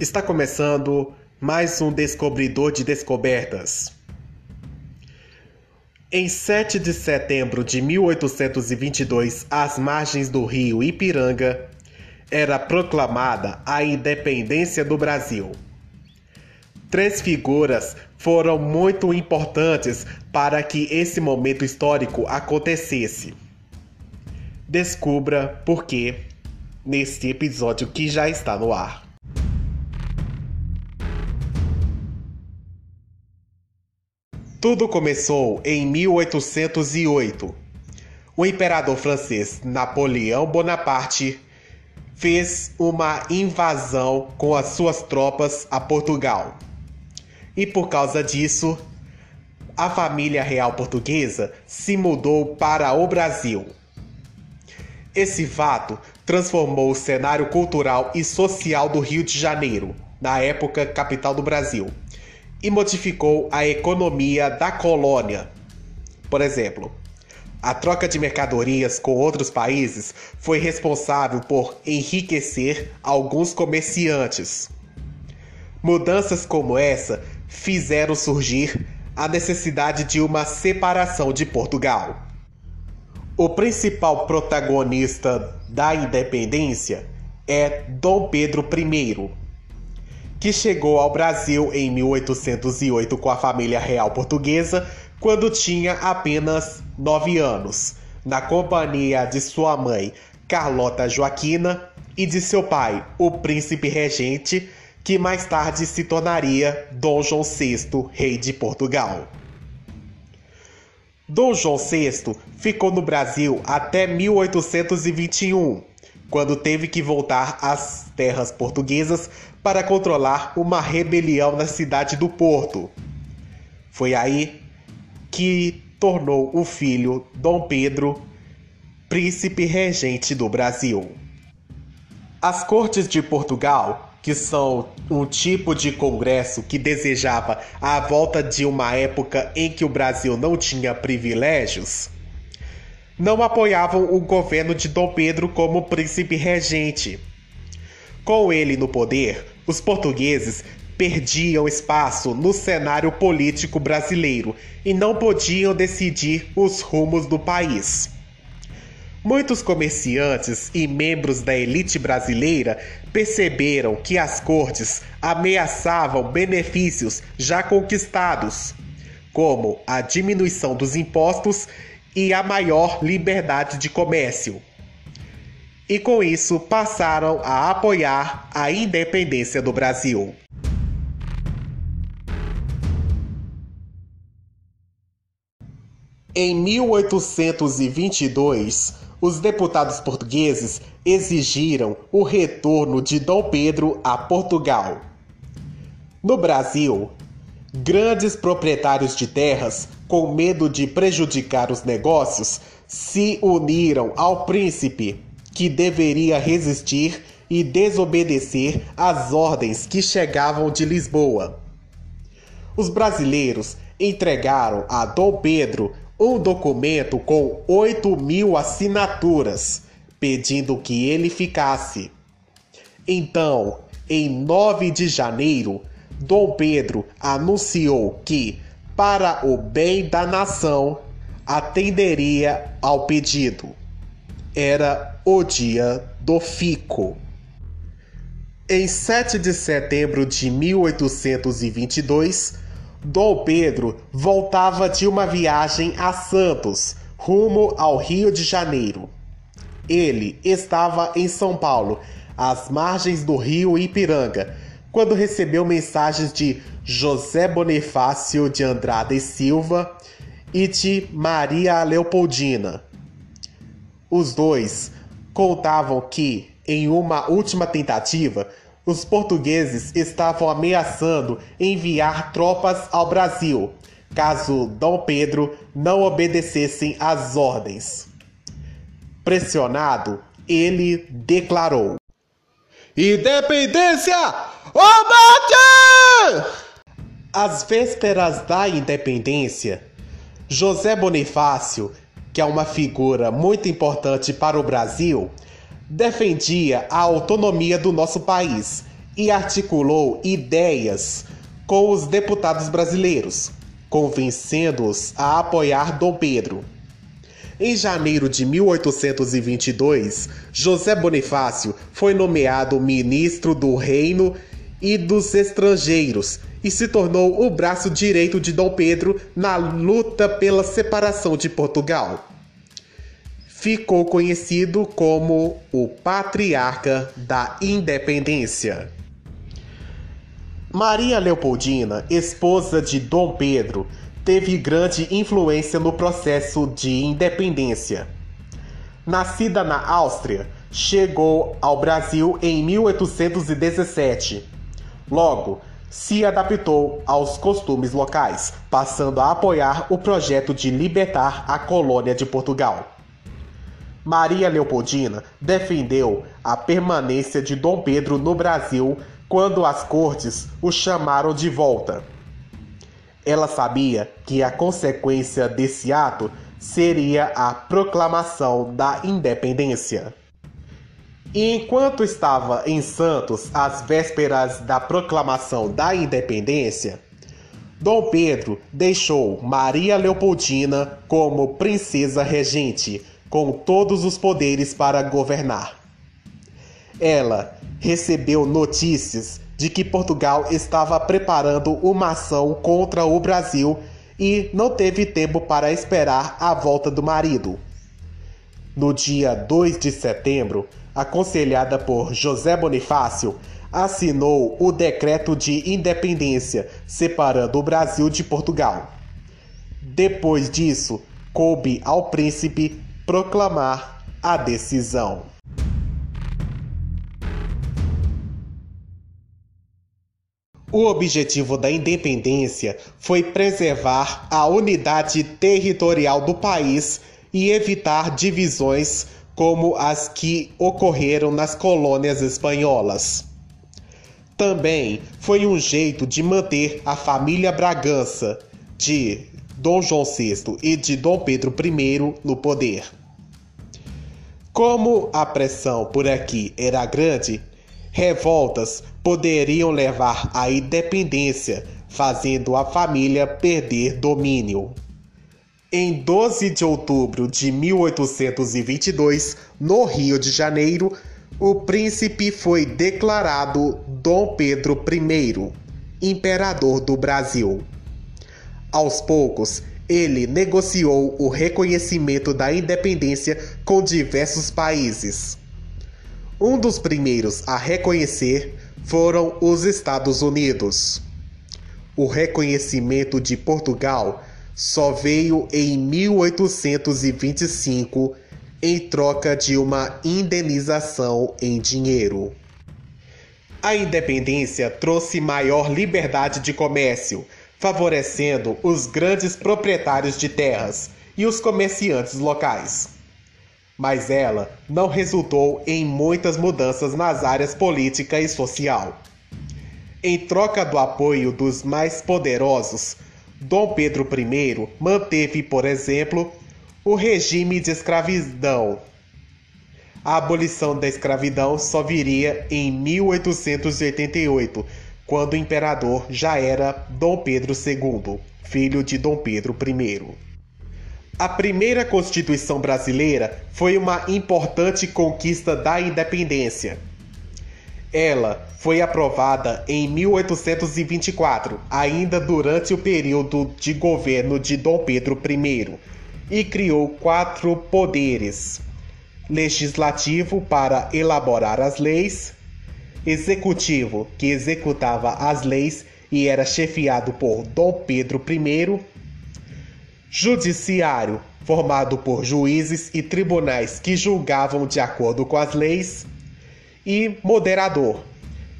Está começando mais um Descobridor de Descobertas. Em 7 de setembro de 1822, às margens do rio Ipiranga, era proclamada a independência do Brasil. Três figuras foram muito importantes para que esse momento histórico acontecesse. Descubra por quê neste episódio que já está no ar. Tudo começou em 1808. O imperador francês Napoleão Bonaparte fez uma invasão com as suas tropas a Portugal. E por causa disso, a família real portuguesa se mudou para o Brasil. Esse fato transformou o cenário cultural e social do Rio de Janeiro, na época capital do Brasil e modificou a economia da colônia. Por exemplo, a troca de mercadorias com outros países foi responsável por enriquecer alguns comerciantes. Mudanças como essa fizeram surgir a necessidade de uma separação de Portugal. O principal protagonista da independência é Dom Pedro I, que chegou ao Brasil em 1808 com a família real portuguesa quando tinha apenas 9 anos, na companhia de sua mãe Carlota Joaquina e de seu pai, o príncipe regente, que mais tarde se tornaria Dom João VI, rei de Portugal. Dom João VI ficou no Brasil até 1821, quando teve que voltar às terras portuguesas para controlar uma rebelião na cidade do Porto. Foi aí que tornou o filho Dom Pedro príncipe regente do Brasil. As cortes de Portugal, que são um tipo de congresso que desejava a volta de uma época em que o Brasil não tinha privilégios, não apoiavam o governo de Dom Pedro como príncipe regente. Com ele no poder, os portugueses perdiam espaço no cenário político brasileiro e não podiam decidir os rumos do país. Muitos comerciantes e membros da elite brasileira perceberam que as cortes ameaçavam benefícios já conquistados, como a diminuição dos impostos e a maior liberdade de comércio. E com isso passaram a apoiar a independência do Brasil. Em 1822, os deputados portugueses exigiram o retorno de Dom Pedro a Portugal. No Brasil, grandes proprietários de terras com medo de prejudicar os negócios, se uniram ao príncipe, que deveria resistir e desobedecer às ordens que chegavam de Lisboa. Os brasileiros entregaram a Dom Pedro um documento com 8 mil assinaturas, pedindo que ele ficasse. Então, em 9 de janeiro, Dom Pedro anunciou que para o bem da nação, atenderia ao pedido. Era o dia do fico. Em 7 de setembro de 1822, Dom Pedro voltava de uma viagem a Santos, rumo ao Rio de Janeiro. Ele estava em São Paulo, às margens do rio Ipiranga, quando recebeu mensagens de José Bonifácio de Andrade e Silva e de Maria Leopoldina. Os dois contavam que, em uma última tentativa, os portugueses estavam ameaçando enviar tropas ao Brasil, caso Dom Pedro não obedecessem às ordens. Pressionado, ele declarou: Independência ou morte! Às vésperas da independência, José Bonifácio, que é uma figura muito importante para o Brasil, defendia a autonomia do nosso país e articulou ideias com os deputados brasileiros, convencendo-os a apoiar Dom Pedro. Em janeiro de 1822, José Bonifácio foi nomeado ministro do Reino e dos Estrangeiros e se tornou o braço direito de Dom Pedro na luta pela separação de Portugal. Ficou conhecido como o Patriarca da Independência. Maria Leopoldina, esposa de Dom Pedro, teve grande influência no processo de independência. Nascida na Áustria, chegou ao Brasil em 1817. Logo, se adaptou aos costumes locais, passando a apoiar o projeto de libertar a colônia de Portugal. Maria Leopoldina defendeu a permanência de Dom Pedro no Brasil quando as cortes o chamaram de volta. Ela sabia que a consequência desse ato seria a proclamação da independência. E enquanto estava em Santos às vésperas da proclamação da independência, Dom Pedro deixou Maria Leopoldina como princesa regente, com todos os poderes para governar. Ela recebeu notícias de que Portugal estava preparando uma ação contra o Brasil e não teve tempo para esperar a volta do marido. No dia 2 de setembro, aconselhada por José Bonifácio, assinou o decreto de independência, separando o Brasil de Portugal. Depois disso, coube ao príncipe proclamar a decisão. O objetivo da independência foi preservar a unidade territorial do país e evitar divisões como as que ocorreram nas colônias espanholas. Também foi um jeito de manter a família Bragança de Dom João VI e de Dom Pedro I no poder. Como a pressão por aqui era grande, Revoltas poderiam levar à independência, fazendo a família perder domínio. Em 12 de outubro de 1822, no Rio de Janeiro, o príncipe foi declarado Dom Pedro I, imperador do Brasil. Aos poucos, ele negociou o reconhecimento da independência com diversos países. Um dos primeiros a reconhecer foram os Estados Unidos. O reconhecimento de Portugal só veio em 1825 em troca de uma indenização em dinheiro. A independência trouxe maior liberdade de comércio, favorecendo os grandes proprietários de terras e os comerciantes locais mas ela não resultou em muitas mudanças nas áreas política e social. Em troca do apoio dos mais poderosos, Dom Pedro I manteve, por exemplo, o regime de escravidão. A abolição da escravidão só viria em 1888, quando o imperador já era Dom Pedro II, filho de Dom Pedro I. A primeira Constituição brasileira foi uma importante conquista da independência. Ela foi aprovada em 1824, ainda durante o período de governo de Dom Pedro I, e criou quatro poderes: legislativo para elaborar as leis, executivo que executava as leis e era chefiado por Dom Pedro I Judiciário, formado por juízes e tribunais que julgavam de acordo com as leis, e moderador,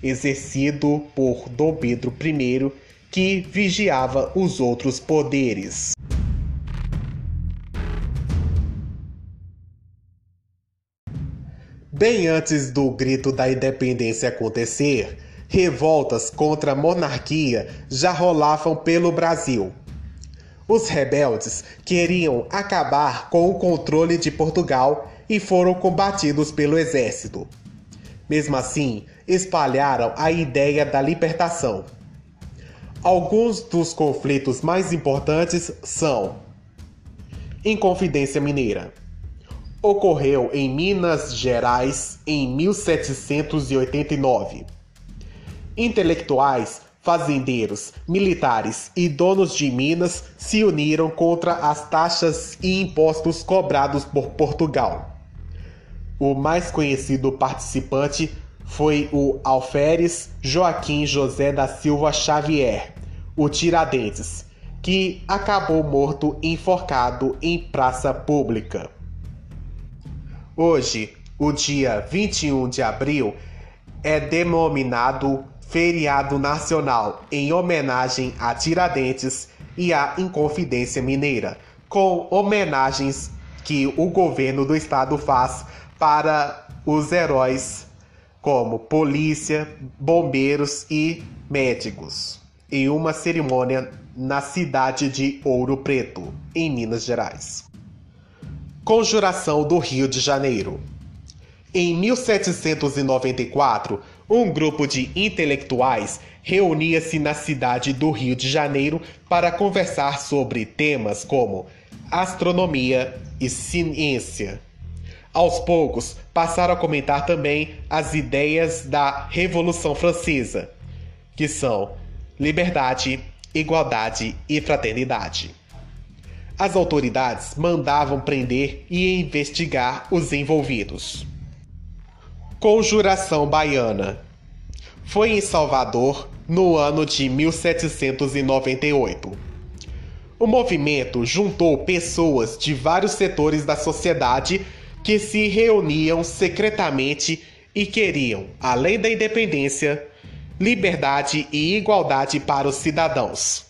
exercido por Dom Pedro I, que vigiava os outros poderes. Bem antes do grito da independência acontecer, revoltas contra a monarquia já rolavam pelo Brasil. Os rebeldes queriam acabar com o controle de Portugal e foram combatidos pelo exército. Mesmo assim, espalharam a ideia da libertação. Alguns dos conflitos mais importantes são Inconfidência Mineira. Ocorreu em Minas Gerais em 1789. Intelectuais, fazendeiros, militares e donos de minas se uniram contra as taxas e impostos cobrados por Portugal. O mais conhecido participante foi o alferes Joaquim José da Silva Xavier, o Tiradentes, que acabou morto enforcado em praça pública. Hoje, o dia 21 de abril é denominado feriado nacional em homenagem a Tiradentes e à Inconfidência Mineira, com homenagens que o governo do estado faz para os heróis como polícia, bombeiros e médicos, em uma cerimônia na cidade de Ouro Preto, em Minas Gerais. Conjuração do Rio de Janeiro. Em 1794, um grupo de intelectuais reunia-se na cidade do Rio de Janeiro para conversar sobre temas como astronomia e ciência. Aos poucos, passaram a comentar também as ideias da Revolução Francesa, que são liberdade, igualdade e fraternidade. As autoridades mandavam prender e investigar os envolvidos. Conjuração Baiana foi em Salvador no ano de 1798. O movimento juntou pessoas de vários setores da sociedade que se reuniam secretamente e queriam, além da independência, liberdade e igualdade para os cidadãos.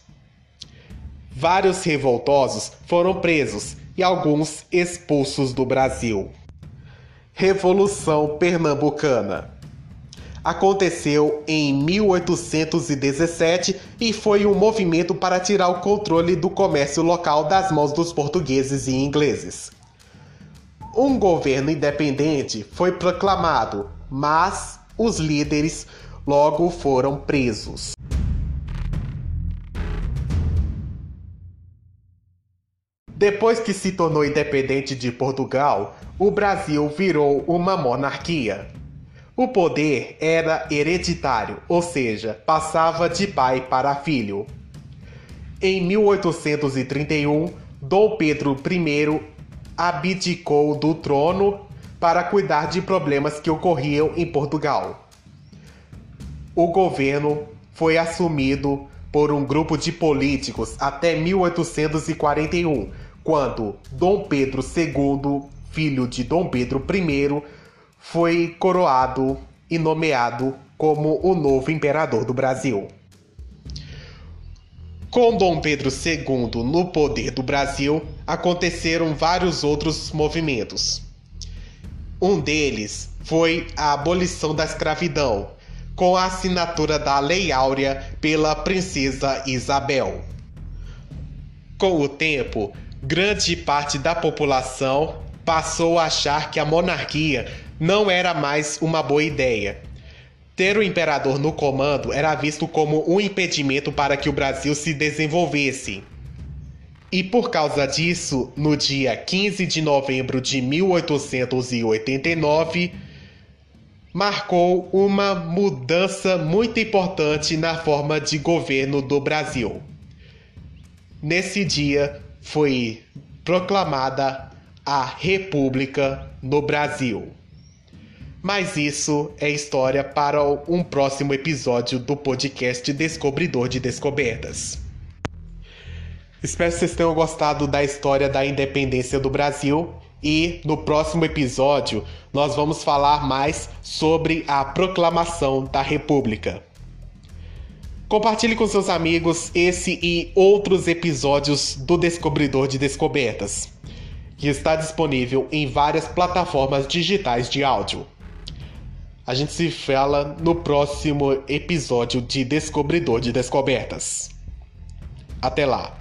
Vários revoltosos foram presos e alguns expulsos do Brasil. Revolução Pernambucana aconteceu em 1817 e foi um movimento para tirar o controle do comércio local das mãos dos portugueses e ingleses. Um governo independente foi proclamado, mas os líderes logo foram presos. Depois que se tornou independente de Portugal, o Brasil virou uma monarquia. O poder era hereditário, ou seja, passava de pai para filho. Em 1831, Dom Pedro I abdicou do trono para cuidar de problemas que ocorriam em Portugal. O governo foi assumido por um grupo de políticos até 1841, quando Dom Pedro II, filho de Dom Pedro I, foi coroado e nomeado como o novo imperador do Brasil. Com Dom Pedro II no poder do Brasil, aconteceram vários outros movimentos. Um deles foi a abolição da escravidão, com a assinatura da Lei Áurea pela princesa Isabel. Com o tempo, grande parte da população passou a achar que a monarquia não era mais uma boa ideia ter o imperador no comando era visto como um impedimento para que o Brasil se desenvolvesse. E por causa disso, no dia 15 de novembro de 1889, marcou uma mudança muito importante na forma de governo do Brasil. Nesse dia foi proclamada a República no Brasil. Mas isso é história para um próximo episódio do podcast Descobridor de Descobertas. Espero que vocês tenham gostado da história da independência do Brasil e no próximo episódio nós vamos falar mais sobre a proclamação da República. Compartilhe com seus amigos esse e outros episódios do Descobridor de Descobertas, que está disponível em várias plataformas digitais de áudio. A gente se fala no próximo episódio de Descobridor de Descobertas. Até lá!